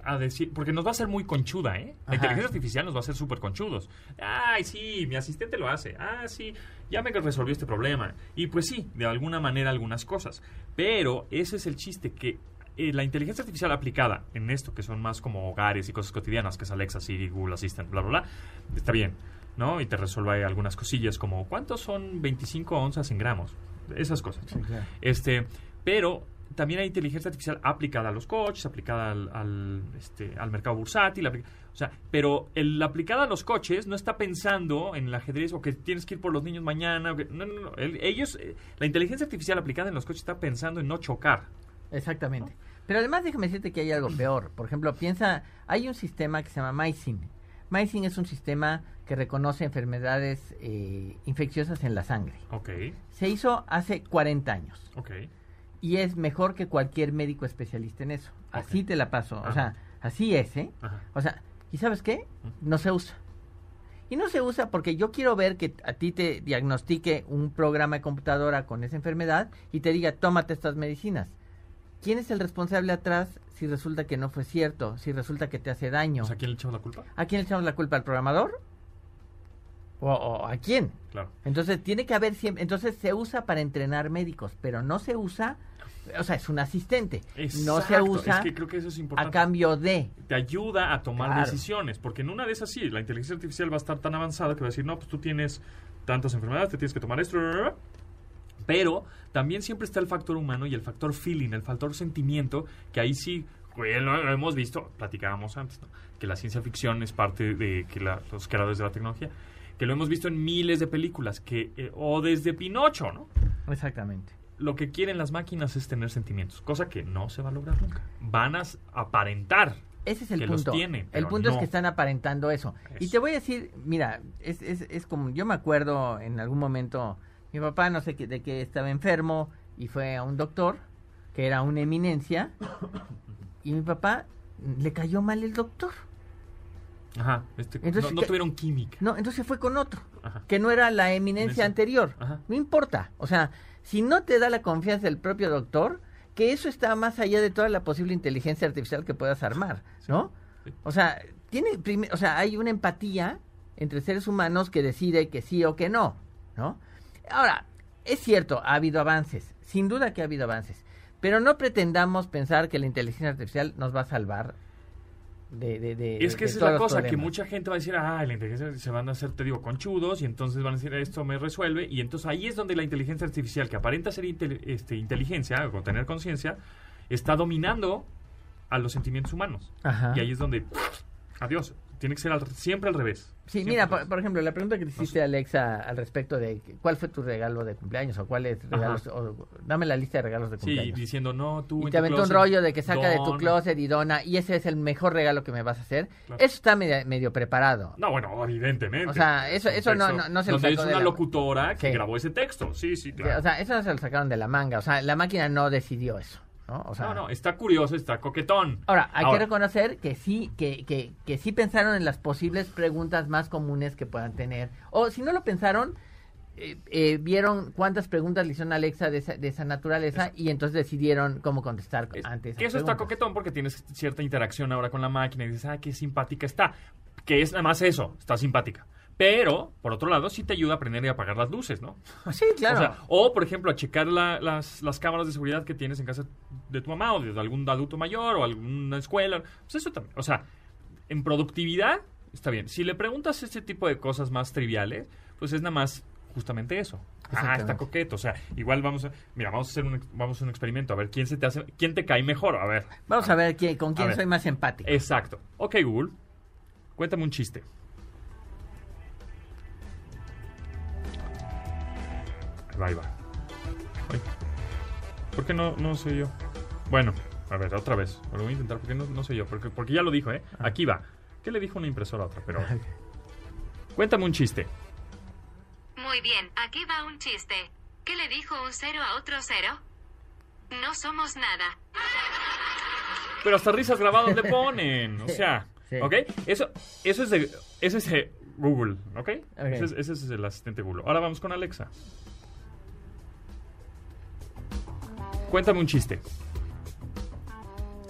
a decir, porque nos va a hacer muy conchuda, ¿eh? La Ajá. inteligencia artificial nos va a hacer súper conchudos. Ay, sí, mi asistente lo hace. Ah, sí, ya me resolvió este problema. Y pues sí, de alguna manera algunas cosas. Pero ese es el chiste, que eh, la inteligencia artificial aplicada en esto, que son más como hogares y cosas cotidianas, que es Alexa, Siri, Google Assistant, bla, bla, bla, está bien, ¿no? Y te resuelve algunas cosillas como, ¿cuántos son 25 onzas en gramos? Esas cosas. Este, pero también hay inteligencia artificial aplicada a los coches, aplicada al, al, este, al mercado bursátil, o sea, pero el aplicada a los coches no está pensando en el ajedrez o que tienes que ir por los niños mañana, o que- no, no, no, el- ellos, eh, la inteligencia artificial aplicada en los coches está pensando en no chocar. Exactamente. Pero además déjame decirte que hay algo peor. Por ejemplo, piensa, hay un sistema que se llama MySyn. MySyn es un sistema que reconoce enfermedades eh, infecciosas en la sangre. Ok, Se hizo hace 40 años ok. Y es mejor que cualquier médico especialista en eso. Así te la paso. O sea, así es, ¿eh? Ajá. O sea, ¿y sabes qué? No se usa. Y no se usa porque yo quiero ver que a ti te diagnostique un programa de computadora con esa enfermedad y te diga, tómate estas medicinas. ¿Quién es el responsable atrás si resulta que no fue cierto? Si resulta que te hace daño. O sea, ¿a quién le echamos la culpa? ¿A quién le echamos la culpa? ¿Al programador? O, o a quién. Claro. Entonces tiene que haber siempre, entonces se usa para entrenar médicos, pero no se usa, o sea, es un asistente, no se usa Es que creo que eso es a importante. cambio de. te ayuda a tomar Claro. decisiones, porque en una de esas sí, la inteligencia artificial va a estar tan avanzada que va a decir, no, pues tú tienes tantas enfermedades, te tienes que tomar esto, pero también siempre está el factor humano y el factor feeling, el factor sentimiento, que ahí sí, lo hemos visto, platicábamos antes, ¿no? que la ciencia ficción es parte de que la- los creadores de la tecnología, que lo hemos visto en miles de películas, que eh, o desde Pinocho, ¿no? Exactamente. Lo que quieren las máquinas es tener sentimientos, cosa que no se va a lograr nunca. Van a aparentar Ese es el que los punto. tiene, el pero punto es que están aparentando eso. Y te voy a decir, mira, es, es, es como, yo me acuerdo en algún momento, mi papá no sé qué, de qué estaba enfermo y fue a un doctor, que era una eminencia, y mi papá le cayó mal el doctor. Ajá, este, Entonces, no, no ¿qué- tuvieron química. No, entonces fue con otro, Ajá. que no era la eminencia anterior. Ajá. No importa. O sea, si no te da la confianza del propio doctor, que eso está más allá de toda la posible inteligencia artificial que puedas armar, ¿no? sí. O sea, tiene o sea, hay una empatía entre seres humanos que decide que sí o que no, ¿no? Ahora, es cierto, ha habido avances, sin duda que ha habido avances, pero no pretendamos pensar que la inteligencia artificial nos va a salvar de, de, de Es que esa es la cosa, que mucha gente va a decir, ah, la inteligencia se van a hacer, te digo, conchudos, y entonces van a decir, esto me resuelve, y entonces ahí es donde la inteligencia artificial, que aparenta ser intel- este, inteligencia o tener conciencia, está dominando a los sentimientos humanos. Ajá. Y ahí es donde, adiós, tiene que ser al- siempre al revés. Sí, Siempre mira, por, ejemplo, la pregunta que No hiciste Alexa al respecto de cuál fue tu regalo de cumpleaños o cuáles regalos, o, dame la lista de regalos de Sí, cumpleaños. diciendo, no, tú y te aventó un rollo de que saca de tu don". closet y dona, y ese es el mejor regalo que me vas a hacer. Claro. Eso está medio, medio preparado. No, bueno, evidentemente. O sea, eso- Es eso no- no- no se lo sacó es de una la- locutora que Sí. grabó ese texto. Sí, sí, claro. O sea, eso no se lo sacaron de la manga. O sea, la máquina no decidió eso. ¿No? O sea, no, no, está curioso, está coquetón. Ahora, hay Ahora, que reconocer que sí, que, que, que sí pensaron en las posibles preguntas más comunes que puedan tener. O si no lo pensaron, eh, eh, vieron cuántas preguntas le hicieron a Alexa de esa, de esa naturaleza y entonces decidieron cómo contestar Es- antes. que eso está coquetón porque tienes cierta interacción ahora con la máquina y dices, ah, qué simpática está. Que es nada más eso, está simpática. Pero, por otro lado, sí te ayuda a prender y apagar las luces, ¿no? Sí, claro. O, sea, o, por ejemplo, a checar la- las, las cámaras de seguridad que tienes en casa de tu mamá o de algún adulto mayor o alguna escuela. Pues eso también. O sea, en productividad está bien. Si le preguntas este tipo de cosas más triviales, pues es nada más justamente eso. Ah, está coqueto. O sea, igual vamos a... Mira, vamos a hacer un, vamos a un experimento. A ver, ¿quién, se te hace, ¿quién te cae mejor? A ver. Vamos a ver quién- con quién soy más empático. Exacto. Ok, Google. Cuéntame un chiste. Ahí va. Ay. ¿Por qué no, no soy yo? Bueno, a ver, otra vez. Lo voy a intentar porque no, no soy yo. Porque, porque ya lo dijo, ¿eh? Aquí va. ¿Qué le dijo una impresora a otra? Pero... Cuéntame un chiste. Muy bien, aquí va un chiste. ¿Qué le dijo un cero a otro cero? No somos nada. Pero hasta risas grabadas le ponen. O sea, Sí. ¿ok? Eso, eso es de, eso es de Google, ¿ok? Ok. Ese, es, ese es el asistente Google. Ahora vamos con Alexa. Cuéntame un chiste.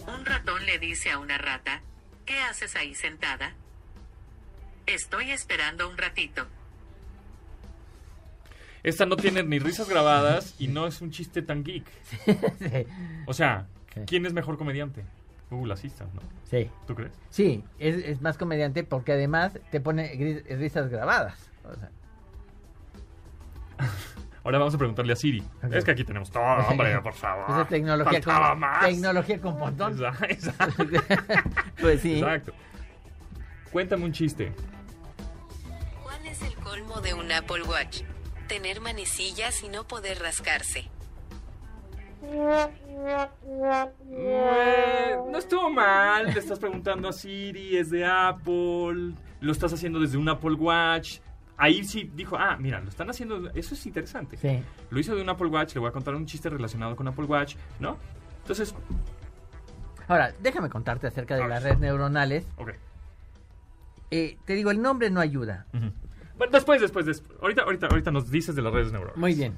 Un ratón le dice a una rata, ¿qué haces ahí sentada? Estoy esperando un ratito. Esta no tiene ni risas grabadas y no es un chiste tan geek. sí, O sea. ¿quién es mejor comediante? Google Assistant, ¿no? sí. ¿Tú crees? Sí, es, es más comediante porque además te pone risas grabadas. O sea, Ahora vamos a preguntarle a Siri. Es que aquí tenemos todo, hombre, por favor. esa es tecnología con, más. tecnología con pontón. Exa- Exacto. pues sí. Exacto. Cuéntame un chiste. ¿Cuál es el colmo de un Apple Watch? Tener manecillas y no poder rascarse. Eh, no estuvo mal. Le estás preguntando a Siri, es de Apple. Lo estás haciendo desde un Apple Watch. Ahí sí dijo, ah, mira, lo están haciendo. Eso es interesante. Sí. Lo hizo de un Apple Watch. Le voy a contar un chiste relacionado con Apple Watch, ¿no? Entonces, Ahora, déjame contarte acerca de las redes neuronales. ok. Eh, te digo, el nombre no ayuda. Bueno, después, después, después. Ahorita, ahorita, ahorita nos dices de las redes neuronales. Muy bien.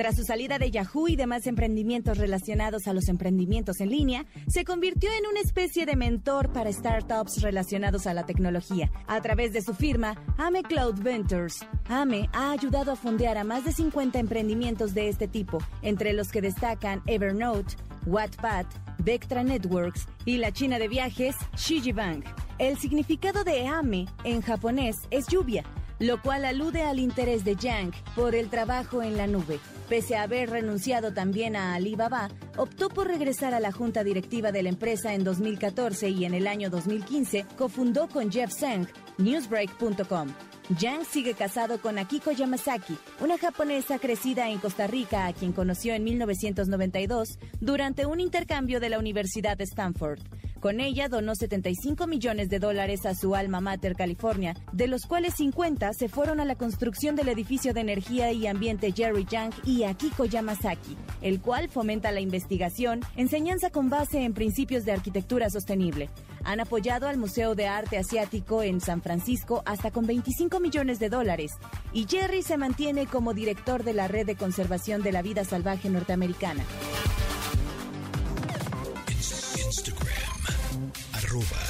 Tras su salida de Yahoo y demás emprendimientos relacionados a los emprendimientos en línea, se convirtió en una especie de mentor para startups relacionados a la tecnología. A través de su firma, Ame Cloud Ventures, Ame ha ayudado a fondear a más de 50 emprendimientos de este tipo, entre los que destacan Evernote, Wattpad, Vectra Networks y la china de viajes Shijibank. El significado de Ame en japonés es lluvia, lo cual alude al interés de Yang por el trabajo en la nube. Pese a haber renunciado también a Alibaba, optó por regresar a la junta directiva de la empresa en 2014 y en el año 2015 cofundó con Jeff Zeng Newsbreak.com. Yang sigue casado con Akiko Yamazaki, una japonesa crecida en Costa Rica a quien conoció en 1992 durante un intercambio de la Universidad de Stanford. Con ella donó 75 millones de dólares a su alma mater California, de los cuales 50 se fueron a la construcción del edificio de energía y ambiente Jerry Yang y Akiko Yamazaki, el cual fomenta la investigación, enseñanza con base en principios de arquitectura sostenible. Han apoyado al Museo de Arte Asiático en San Francisco hasta con 25 millones de dólares y Jerry se mantiene como director de la Red de Conservación de la Vida Salvaje Norteamericana. Arroba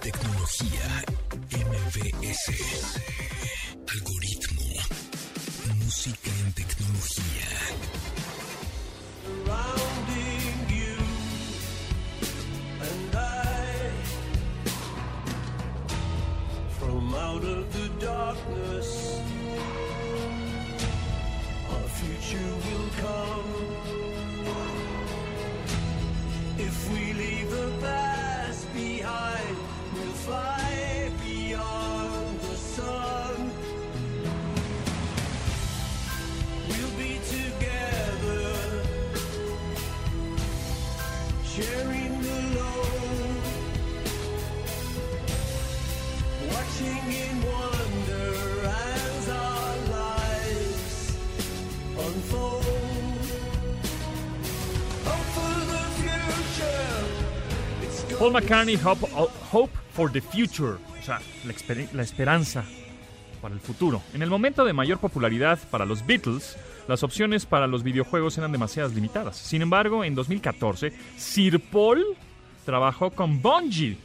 tecnología MBS. Algoritmo, música en tecnología. From out of the darkness, Paul McCartney, Hope, Hope for the Future, o sea, la, la esperanza para el futuro. En el momento de mayor popularidad para los Beatles, las opciones para los videojuegos eran demasiadas limitadas. Sin embargo, en 2014, Sir Paul trabajó con Bungie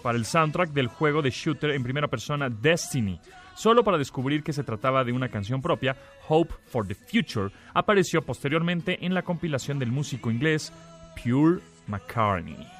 para el soundtrack del juego de shooter en primera persona Destiny. Solo para descubrir que se trataba de una canción propia, Hope for the Future apareció posteriormente en la compilación del músico inglés Pure McCartney.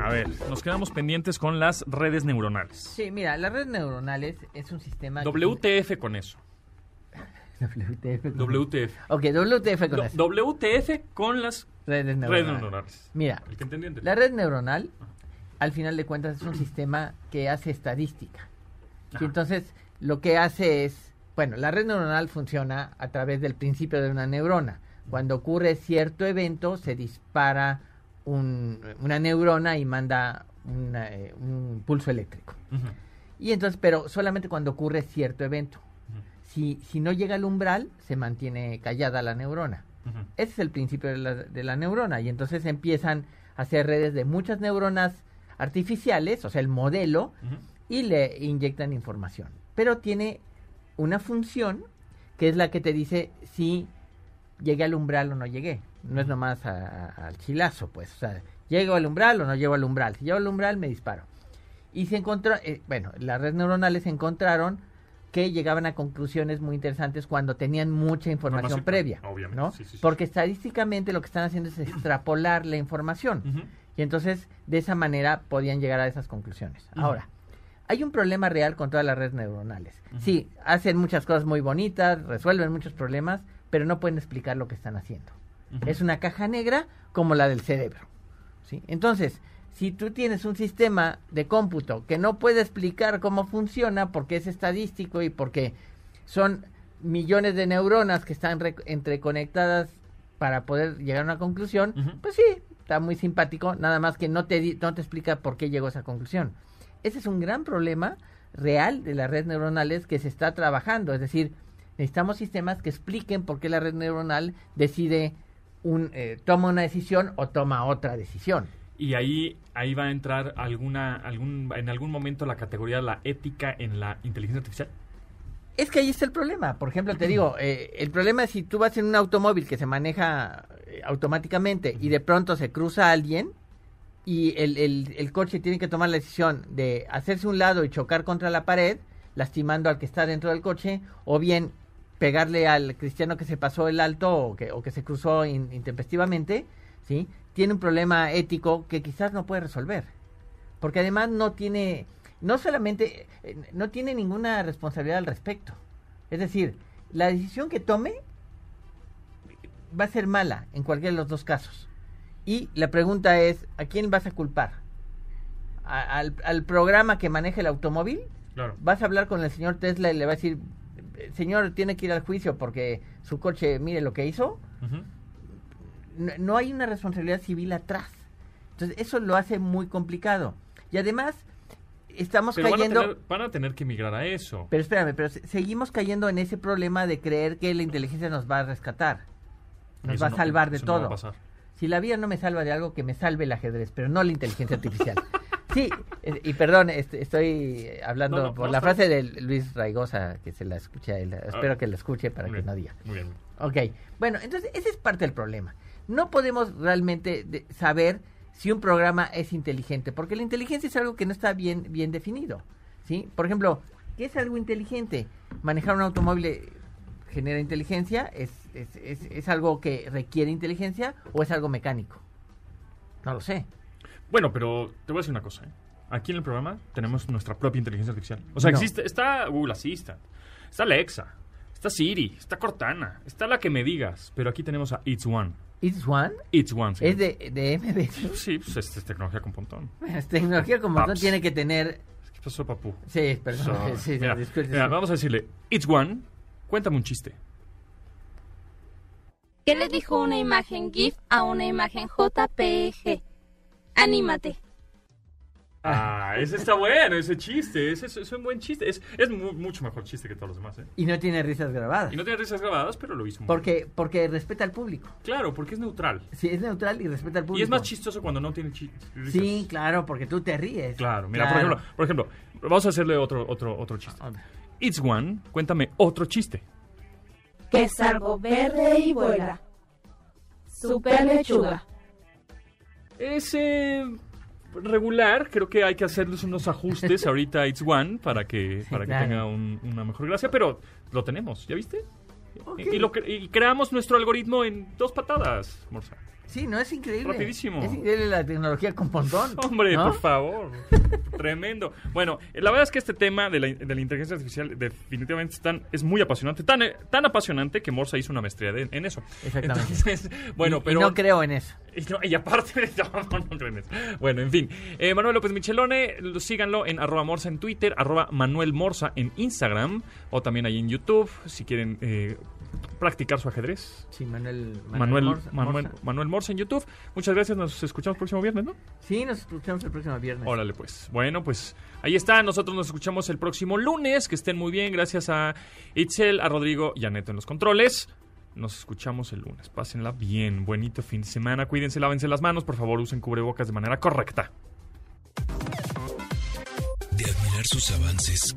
A ver, nos quedamos pendientes con las redes neuronales. Sí, mira, las redes neuronales es un sistema... que- WTF con eso. WTF. con- WTF. Ok, WTF con eso. WTF con las Redes redes neuronales. Mira, El que la red neuronal, al final de cuentas, es un sistema que hace estadística. Y entonces, lo que hace es, bueno, la red neuronal funciona a través del principio de una neurona. Cuando ocurre cierto evento, se dispara un- una neurona y manda una, eh, un pulso eléctrico. Y entonces, pero solamente cuando ocurre cierto evento. Si, si no llega al umbral, se mantiene callada la neurona. Ese es el principio de la, de la neurona. Y entonces empiezan a hacer redes de muchas neuronas artificiales, o sea, el modelo, y le inyectan información. Pero tiene una función que es la que te dice si llegué al umbral o no llegué. No es nomás a- a- al chilazo, pues. O sea, llego al umbral o no llego al umbral. Si llego al umbral, me disparo. Y se encontró, eh, bueno, las redes neuronales encontraron que llegaban a conclusiones muy interesantes cuando tenían mucha información Información, previa, obviamente, ¿no? sí, sí, sí. Porque estadísticamente lo que están haciendo es extrapolar la información. Y entonces, de esa manera, podían llegar a esas conclusiones. Ahora, hay un problema real con todas las redes neuronales. Sí, hacen muchas cosas muy bonitas, resuelven muchos problemas, pero no pueden explicar lo que están haciendo. Es una caja negra como la del cerebro. ¿sí? Entonces, si tú tienes un sistema de cómputo que no puede explicar cómo funciona porque es estadístico y porque son millones de neuronas que están re- entreconectadas para poder llegar a una conclusión, pues sí, está muy simpático, nada más que no te, no te explica por qué llegó a esa conclusión. Ese es un gran problema real de las redes neuronales que se está trabajando, es decir, necesitamos sistemas que expliquen por qué la red neuronal decide un, eh, toma una decisión o toma otra decisión. Y ahí, ahí va a entrar alguna, algún, en algún momento la categoría de la ética en la inteligencia artificial. Es que ahí está el problema. Por ejemplo, te digo, eh, el problema es si tú vas en un automóvil que se maneja eh, automáticamente y de pronto se cruza alguien y el, el- el coche tiene que tomar la decisión de hacerse un lado y chocar contra la pared, lastimando al que está dentro del coche, o bien pegarle al cristiano que se pasó el alto o que, o que se cruzó in- intempestivamente, ¿sí? Tiene un problema ético que quizás no puede resolver. Porque además no tiene, no solamente, eh, no tiene ninguna responsabilidad al respecto. Es decir, la decisión que tome va a ser mala en cualquiera de los dos casos. Y la pregunta es, ¿a quién vas a culpar? ¿A- al, al programa que maneja el automóvil? Claro. ¿Vas a hablar con el señor Tesla y le va a decir, señor, tiene que ir al juicio porque su coche, mire lo que hizo? No, no hay una responsabilidad civil atrás. Entonces, eso lo hace muy complicado. Y además, estamos Pero van a, cayendo... tener, van a tener que migrar a eso. Pero espérame, pero se- seguimos cayendo en ese problema de creer que la inteligencia nos va a rescatar. Nos Eso va a salvar de no todo. si la vida no me salva de algo, que me salve el ajedrez, pero no la inteligencia artificial. sí, y perdón, estoy hablando No, no, por no, la frase de Luis Raigosa, que se la escuche a él. Espero Ah. que la escuche para Muy que bien, no diga. Muy bien. Ok, bueno, entonces ese es parte del problema. No podemos realmente de- saber si un programa es inteligente, porque la inteligencia es algo que no está bien, bien definido. ¿sí? Por ejemplo, ¿qué es algo inteligente? Manejar un automóvil eh, genera inteligencia, ¿Es, es, es, es algo que requiere inteligencia o es algo mecánico? No lo sé. Bueno, pero te voy a decir una cosa. ¿eh? Aquí en el programa tenemos nuestra propia inteligencia artificial. O sea, No. existe, está Google Assistant, está Alexa, está Siri, está Cortana, está la que me digas. Pero aquí tenemos a It's One. ¿It's One? It's One. sí. ¿Es de, de MBC? Sí, pues es, es tecnología con pontón. Es tecnología no Paps. tiene que tener... ¿Qué pasó, papu? Sí, perdón. So, sí, sí, mira, disculpe, mira, sí. vamos a decirle, It's One, cuéntame un chiste. ¿Qué le dijo una imagen GIF a una imagen JPG? Anímate. Ah, ese está bueno, ese chiste. Ese es, es un buen chiste. Es, es mu- mucho mejor chiste que todos los demás, ¿eh? Y no tiene risas grabadas. Y no tiene risas grabadas, pero lo hizo muy Porque, porque respeta al público. Claro, porque es neutral. Sí, es neutral y respeta al público. Y es más chistoso cuando no tiene risas. Sí, claro, porque tú te ríes. Claro, mira, Claro. Por, ejemplo, por ejemplo, vamos a hacerle otro, otro, otro chiste. It's One, cuéntame otro chiste. Que es algo verde y vuela. Super lechuga. Es eh, regular, creo que hay que hacerles unos ajustes ahorita a It's One para que, para que claro. tenga un- una mejor gracia, pero lo tenemos, ¿ya viste? Y, y lo cre- y creamos nuestro algoritmo en dos patadas, Morsa. Sí, no es increíble. Rapidísimo. Es increíble la tecnología con pontón. Hombre, ¿no? por favor. Tremendo. Bueno, la verdad es que este tema de la, de la inteligencia artificial definitivamente es, tan- es muy apasionante. Tan, eh, tan apasionante que Morsa hizo una maestría de- en eso. Exactamente. Entonces, bueno, Y- y pero... no creo en eso. Y, no- y aparte, no, no, creo en eso. Bueno, en fin. Eh, Manuel López Michelone, lo- síganlo en arroba morsa en Twitter, arroba Manuel Morsa en Instagram, o también ahí en YouTube, si quieren eh, practicar su ajedrez. Sí, Manuel, Manuel, Manuel, Morsa. Manuel Morsa en YouTube. Muchas gracias, nos escuchamos el próximo viernes, ¿no? Sí, nos escuchamos el próximo viernes. Órale, pues. Bueno, pues ahí está. Nosotros nos escuchamos el próximo lunes. Que estén muy bien. Gracias a Itzel, a Rodrigo y a Neto en los controles. Nos escuchamos el lunes. Pásenla bien. Bonito fin de semana. Cuídense, lávense las manos. Por favor, usen cubrebocas de manera correcta. De admirar sus avances,